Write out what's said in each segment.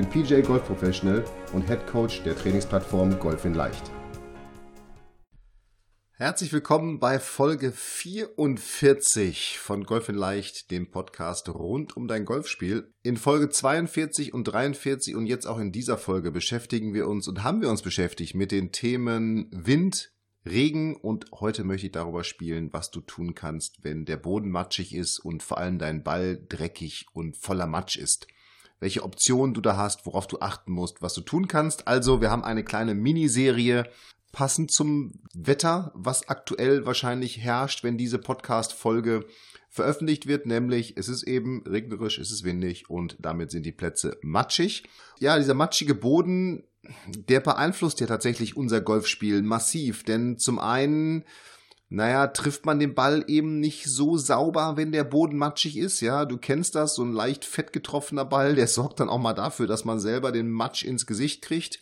bin PJ Golf Professional und Head Coach der Trainingsplattform Golf in Leicht. Herzlich willkommen bei Folge 44 von Golf in Leicht, dem Podcast rund um dein Golfspiel. In Folge 42 und 43 und jetzt auch in dieser Folge beschäftigen wir uns und haben wir uns beschäftigt mit den Themen Wind, Regen und heute möchte ich darüber spielen, was du tun kannst, wenn der Boden matschig ist und vor allem dein Ball dreckig und voller Matsch ist. Welche Optionen du da hast, worauf du achten musst, was du tun kannst. Also, wir haben eine kleine Miniserie passend zum Wetter, was aktuell wahrscheinlich herrscht, wenn diese Podcast-Folge veröffentlicht wird, nämlich es ist eben regnerisch, es ist windig und damit sind die Plätze matschig. Ja, dieser matschige Boden der beeinflusst ja tatsächlich unser Golfspiel massiv. Denn zum einen, naja, trifft man den Ball eben nicht so sauber, wenn der Boden matschig ist. Ja, du kennst das, so ein leicht fett getroffener Ball, der sorgt dann auch mal dafür, dass man selber den Matsch ins Gesicht kriegt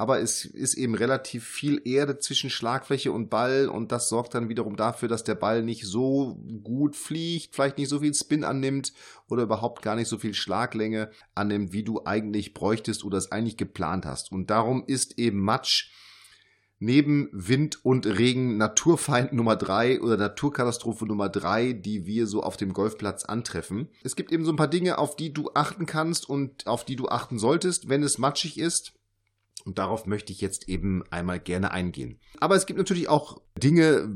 aber es ist eben relativ viel Erde zwischen Schlagfläche und Ball und das sorgt dann wiederum dafür, dass der Ball nicht so gut fliegt, vielleicht nicht so viel Spin annimmt oder überhaupt gar nicht so viel Schlaglänge annimmt, wie du eigentlich bräuchtest oder es eigentlich geplant hast. Und darum ist eben Matsch neben Wind und Regen Naturfeind Nummer drei oder Naturkatastrophe Nummer drei, die wir so auf dem Golfplatz antreffen. Es gibt eben so ein paar Dinge, auf die du achten kannst und auf die du achten solltest, wenn es matschig ist. Und darauf möchte ich jetzt eben einmal gerne eingehen. Aber es gibt natürlich auch Dinge,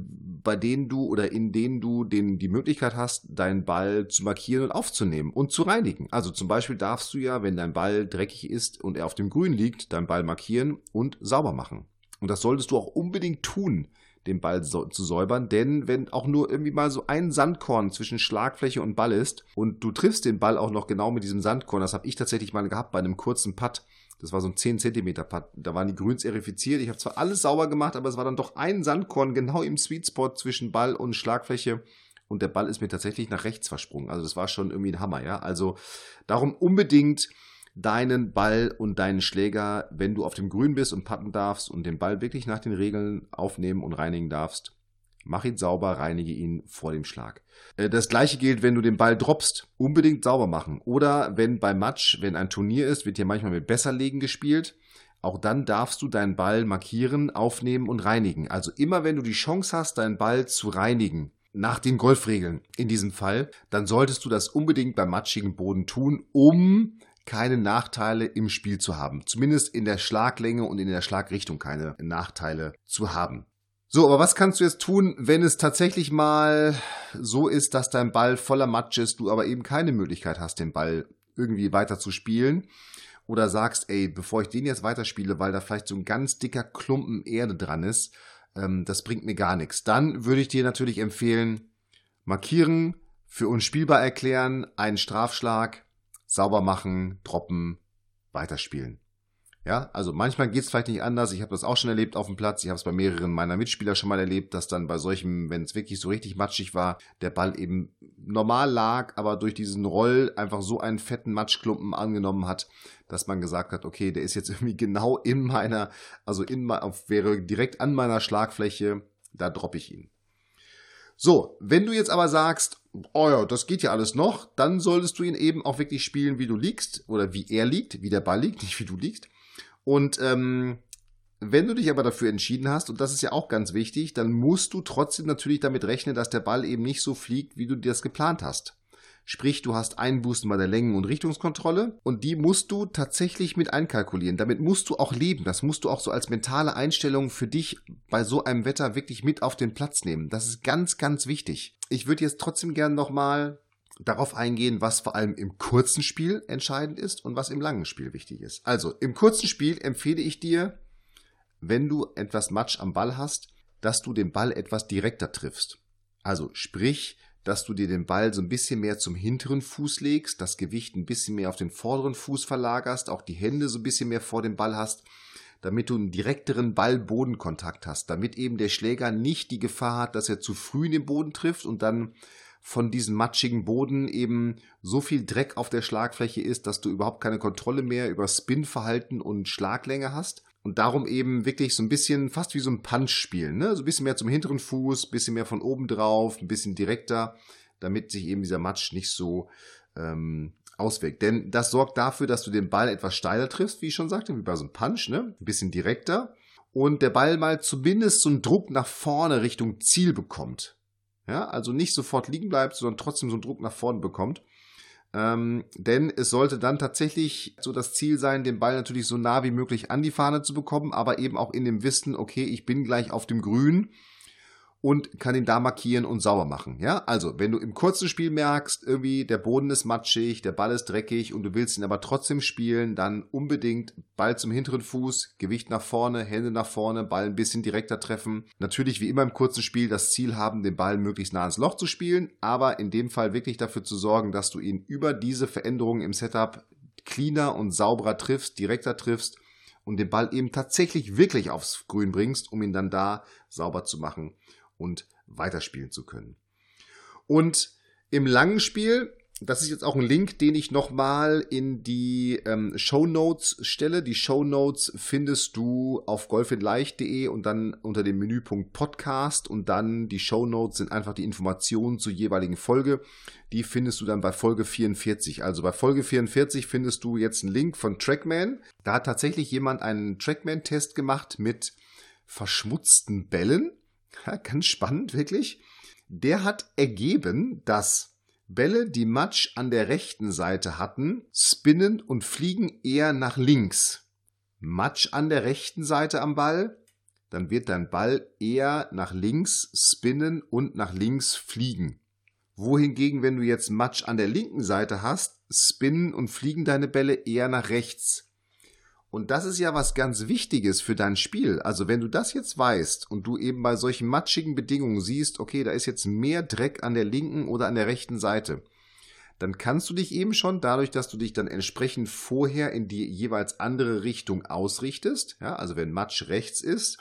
bei denen du oder in denen du den, die Möglichkeit hast, deinen Ball zu markieren und aufzunehmen und zu reinigen. Also zum Beispiel darfst du ja, wenn dein Ball dreckig ist und er auf dem Grün liegt, deinen Ball markieren und sauber machen. Und das solltest du auch unbedingt tun, den Ball so, zu säubern, denn wenn auch nur irgendwie mal so ein Sandkorn zwischen Schlagfläche und Ball ist und du triffst den Ball auch noch genau mit diesem Sandkorn, das habe ich tatsächlich mal gehabt bei einem kurzen Putt, das war so ein 10 cm Putt. Da waren die Grüns erifiziert. Ich habe zwar alles sauber gemacht, aber es war dann doch ein Sandkorn genau im Sweet Spot zwischen Ball und Schlagfläche. Und der Ball ist mir tatsächlich nach rechts versprungen. Also das war schon irgendwie ein Hammer, ja. Also darum unbedingt deinen Ball und deinen Schläger, wenn du auf dem Grün bist und putten darfst und den Ball wirklich nach den Regeln aufnehmen und reinigen darfst, Mach ihn sauber, reinige ihn vor dem Schlag. Äh, das gleiche gilt, wenn du den Ball droppst. Unbedingt sauber machen. Oder wenn beim Match, wenn ein Turnier ist, wird hier manchmal mit Besserlegen gespielt. Auch dann darfst du deinen Ball markieren, aufnehmen und reinigen. Also immer wenn du die Chance hast, deinen Ball zu reinigen, nach den Golfregeln in diesem Fall, dann solltest du das unbedingt beim matschigen Boden tun, um keine Nachteile im Spiel zu haben. Zumindest in der Schlaglänge und in der Schlagrichtung keine Nachteile zu haben. So, aber was kannst du jetzt tun, wenn es tatsächlich mal so ist, dass dein Ball voller Matsch ist, du aber eben keine Möglichkeit hast, den Ball irgendwie weiter zu spielen? Oder sagst, ey, bevor ich den jetzt weiterspiele, weil da vielleicht so ein ganz dicker Klumpen Erde dran ist, ähm, das bringt mir gar nichts. Dann würde ich dir natürlich empfehlen, markieren, für unspielbar erklären, einen Strafschlag, sauber machen, droppen, weiterspielen. Ja, also manchmal geht es vielleicht nicht anders. Ich habe das auch schon erlebt auf dem Platz. Ich habe es bei mehreren meiner Mitspieler schon mal erlebt, dass dann bei solchen, wenn es wirklich so richtig matschig war, der Ball eben normal lag, aber durch diesen Roll einfach so einen fetten Matschklumpen angenommen hat, dass man gesagt hat, okay, der ist jetzt irgendwie genau in meiner, also in wäre direkt an meiner Schlagfläche, da droppe ich ihn. So, wenn du jetzt aber sagst, oh ja, das geht ja alles noch, dann solltest du ihn eben auch wirklich spielen, wie du liegst oder wie er liegt, wie der Ball liegt, nicht wie du liegst. Und ähm, wenn du dich aber dafür entschieden hast, und das ist ja auch ganz wichtig, dann musst du trotzdem natürlich damit rechnen, dass der Ball eben nicht so fliegt, wie du dir das geplant hast. Sprich, du hast Einbußen bei der Längen- und Richtungskontrolle und die musst du tatsächlich mit einkalkulieren. Damit musst du auch leben. Das musst du auch so als mentale Einstellung für dich bei so einem Wetter wirklich mit auf den Platz nehmen. Das ist ganz, ganz wichtig. Ich würde jetzt trotzdem gerne nochmal darauf eingehen, was vor allem im kurzen Spiel entscheidend ist und was im langen Spiel wichtig ist. Also im kurzen Spiel empfehle ich dir, wenn du etwas Matsch am Ball hast, dass du den Ball etwas direkter triffst. Also sprich, dass du dir den Ball so ein bisschen mehr zum hinteren Fuß legst, das Gewicht ein bisschen mehr auf den vorderen Fuß verlagerst, auch die Hände so ein bisschen mehr vor dem Ball hast, damit du einen direkteren Ball-Bodenkontakt hast, damit eben der Schläger nicht die Gefahr hat, dass er zu früh in den Boden trifft und dann von diesem matschigen Boden eben so viel Dreck auf der Schlagfläche ist, dass du überhaupt keine Kontrolle mehr über Spin-Verhalten und Schlaglänge hast. Und darum eben wirklich so ein bisschen fast wie so ein Punch spielen, ne? So ein bisschen mehr zum hinteren Fuß, bisschen mehr von oben drauf, ein bisschen direkter, damit sich eben dieser Matsch nicht so ähm, auswirkt. Denn das sorgt dafür, dass du den Ball etwas steiler triffst, wie ich schon sagte, wie bei so einem Punch, ne? Ein bisschen direkter. Und der Ball mal zumindest so einen Druck nach vorne Richtung Ziel bekommt. Ja, also nicht sofort liegen bleibt, sondern trotzdem so einen Druck nach vorne bekommt. Ähm, denn es sollte dann tatsächlich so das Ziel sein, den Ball natürlich so nah wie möglich an die Fahne zu bekommen, aber eben auch in dem Wissen, okay, ich bin gleich auf dem Grün und kann ihn da markieren und sauber machen. Ja, also wenn du im kurzen Spiel merkst, irgendwie der Boden ist matschig, der Ball ist dreckig und du willst ihn aber trotzdem spielen, dann unbedingt Ball zum hinteren Fuß, Gewicht nach vorne, Hände nach vorne, Ball ein bisschen direkter treffen. Natürlich wie immer im kurzen Spiel das Ziel haben, den Ball möglichst nah ins Loch zu spielen, aber in dem Fall wirklich dafür zu sorgen, dass du ihn über diese Veränderungen im Setup cleaner und sauberer triffst, direkter triffst und den Ball eben tatsächlich wirklich aufs Grün bringst, um ihn dann da sauber zu machen und weiterspielen zu können. Und im langen Spiel, das ist jetzt auch ein Link, den ich nochmal in die ähm, Show Notes stelle. Die Show Notes findest du auf golfinleicht.de und dann unter dem Menüpunkt Podcast und dann die Show Notes sind einfach die Informationen zur jeweiligen Folge. Die findest du dann bei Folge 44. Also bei Folge 44 findest du jetzt einen Link von Trackman. Da hat tatsächlich jemand einen Trackman-Test gemacht mit verschmutzten Bällen ja, ganz spannend, wirklich. Der hat ergeben, dass Bälle, die Matsch an der rechten Seite hatten, spinnen und fliegen eher nach links. Matsch an der rechten Seite am Ball, dann wird dein Ball eher nach links spinnen und nach links fliegen. Wohingegen, wenn du jetzt Matsch an der linken Seite hast, spinnen und fliegen deine Bälle eher nach rechts. Und das ist ja was ganz Wichtiges für dein Spiel. Also wenn du das jetzt weißt und du eben bei solchen matschigen Bedingungen siehst, okay, da ist jetzt mehr Dreck an der linken oder an der rechten Seite, dann kannst du dich eben schon dadurch, dass du dich dann entsprechend vorher in die jeweils andere Richtung ausrichtest, ja, also wenn Matsch rechts ist,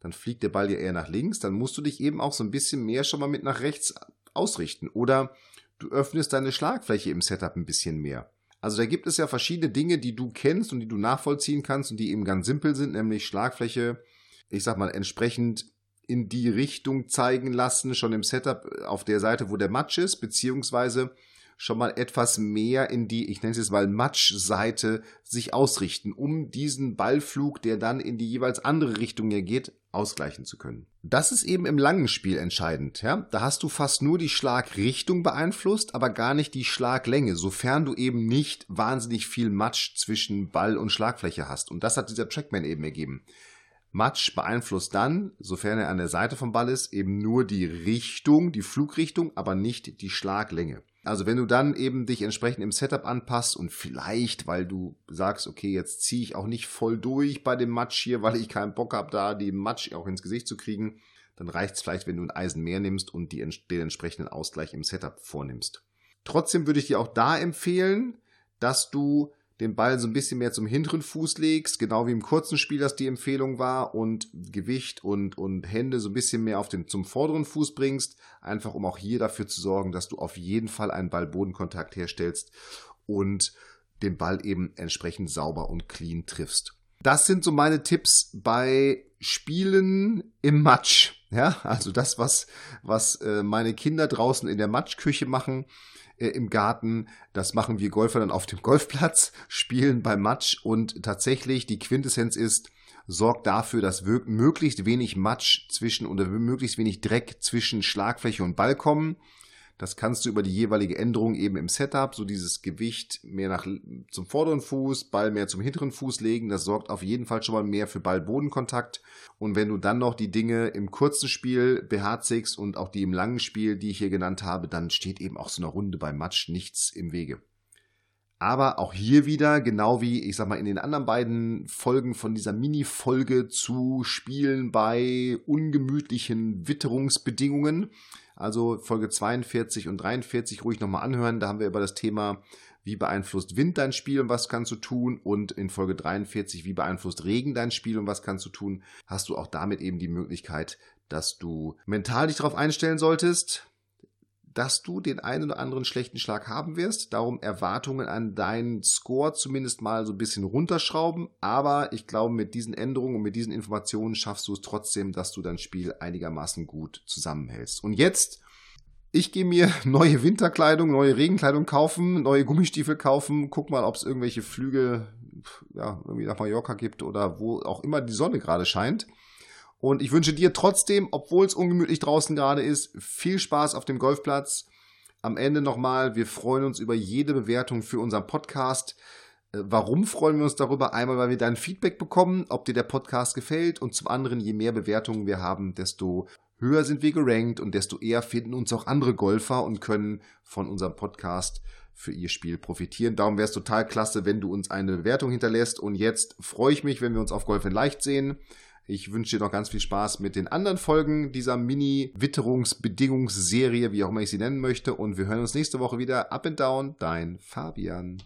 dann fliegt der Ball ja eher nach links, dann musst du dich eben auch so ein bisschen mehr schon mal mit nach rechts ausrichten. Oder du öffnest deine Schlagfläche im Setup ein bisschen mehr. Also da gibt es ja verschiedene Dinge, die du kennst und die du nachvollziehen kannst und die eben ganz simpel sind, nämlich Schlagfläche, ich sag mal, entsprechend in die Richtung zeigen lassen, schon im Setup auf der Seite, wo der Matsch ist, beziehungsweise schon mal etwas mehr in die, ich nenne es jetzt mal Matschseite, sich ausrichten, um diesen Ballflug, der dann in die jeweils andere Richtung hier geht, ausgleichen zu können. Das ist eben im langen Spiel entscheidend. Ja? Da hast du fast nur die Schlagrichtung beeinflusst, aber gar nicht die Schlaglänge, sofern du eben nicht wahnsinnig viel Matsch zwischen Ball und Schlagfläche hast. Und das hat dieser Trackman eben ergeben. Matsch beeinflusst dann, sofern er an der Seite vom Ball ist, eben nur die Richtung, die Flugrichtung, aber nicht die Schlaglänge. Also wenn du dann eben dich entsprechend im Setup anpasst und vielleicht, weil du sagst, okay, jetzt ziehe ich auch nicht voll durch bei dem Matsch hier, weil ich keinen Bock habe, da die Matsch auch ins Gesicht zu kriegen, dann reicht es vielleicht, wenn du ein Eisen mehr nimmst und die, den entsprechenden Ausgleich im Setup vornimmst. Trotzdem würde ich dir auch da empfehlen, dass du den Ball so ein bisschen mehr zum hinteren Fuß legst, genau wie im kurzen Spiel das die Empfehlung war, und Gewicht und, und Hände so ein bisschen mehr auf den, zum vorderen Fuß bringst, einfach um auch hier dafür zu sorgen, dass du auf jeden Fall einen Ball-Bodenkontakt herstellst und den Ball eben entsprechend sauber und clean triffst. Das sind so meine Tipps bei Spielen im Matsch. Ja, also das, was, was äh, meine Kinder draußen in der Matschküche machen äh, im Garten. Das machen wir Golfer dann auf dem Golfplatz, spielen beim Matsch und tatsächlich die Quintessenz ist, sorgt dafür, dass möglichst wenig Matsch zwischen oder möglichst wenig Dreck zwischen Schlagfläche und Ball kommen. Das kannst du über die jeweilige Änderung eben im Setup, so dieses Gewicht mehr nach zum vorderen Fuß, Ball mehr zum hinteren Fuß legen. Das sorgt auf jeden Fall schon mal mehr für Ball-Bodenkontakt. Und wenn du dann noch die Dinge im kurzen Spiel beherzigst und auch die im langen Spiel, die ich hier genannt habe, dann steht eben auch so eine Runde beim Matsch nichts im Wege. Aber auch hier wieder, genau wie ich sag mal in den anderen beiden Folgen von dieser Mini-Folge zu Spielen bei ungemütlichen Witterungsbedingungen, Also Folge 42 und 43 ruhig nochmal anhören. Da haben wir über das Thema, wie beeinflusst Wind dein Spiel und was kannst du tun? Und in Folge 43, wie beeinflusst Regen dein Spiel und was kannst du tun? Hast du auch damit eben die Möglichkeit, dass du mental dich darauf einstellen solltest, dass du den einen oder anderen schlechten Schlag haben wirst. Darum Erwartungen an deinen Score zumindest mal so ein bisschen runterschrauben. Aber ich glaube, mit diesen Änderungen und mit diesen Informationen schaffst du es trotzdem, dass du dein Spiel einigermaßen gut zusammenhältst. Und jetzt ich gehe mir neue Winterkleidung, neue Regenkleidung kaufen, neue Gummistiefel kaufen, guck mal, ob es irgendwelche Flüge ja, irgendwie nach Mallorca gibt oder wo auch immer die Sonne gerade scheint. Und ich wünsche dir trotzdem, obwohl es ungemütlich draußen gerade ist, viel Spaß auf dem Golfplatz. Am Ende nochmal, wir freuen uns über jede Bewertung für unseren Podcast. Äh, warum freuen wir uns darüber? Einmal, weil wir dein Feedback bekommen, ob dir der Podcast gefällt und zum anderen, je mehr Bewertungen wir haben, desto höher sind wir gerankt und desto eher finden uns auch andere Golfer und können von unserem Podcast für ihr Spiel profitieren. Darum wäre es total klasse, wenn du uns eine Bewertung hinterlässt. Und jetzt freue ich mich, wenn wir uns auf Golf in Leicht sehen. Ich wünsche dir noch ganz viel Spaß mit den anderen Folgen dieser Mini-Witterungsbedingungsserie, wie auch immer ich sie nennen möchte. Und wir hören uns nächste Woche wieder. Up and Down, dein Fabian.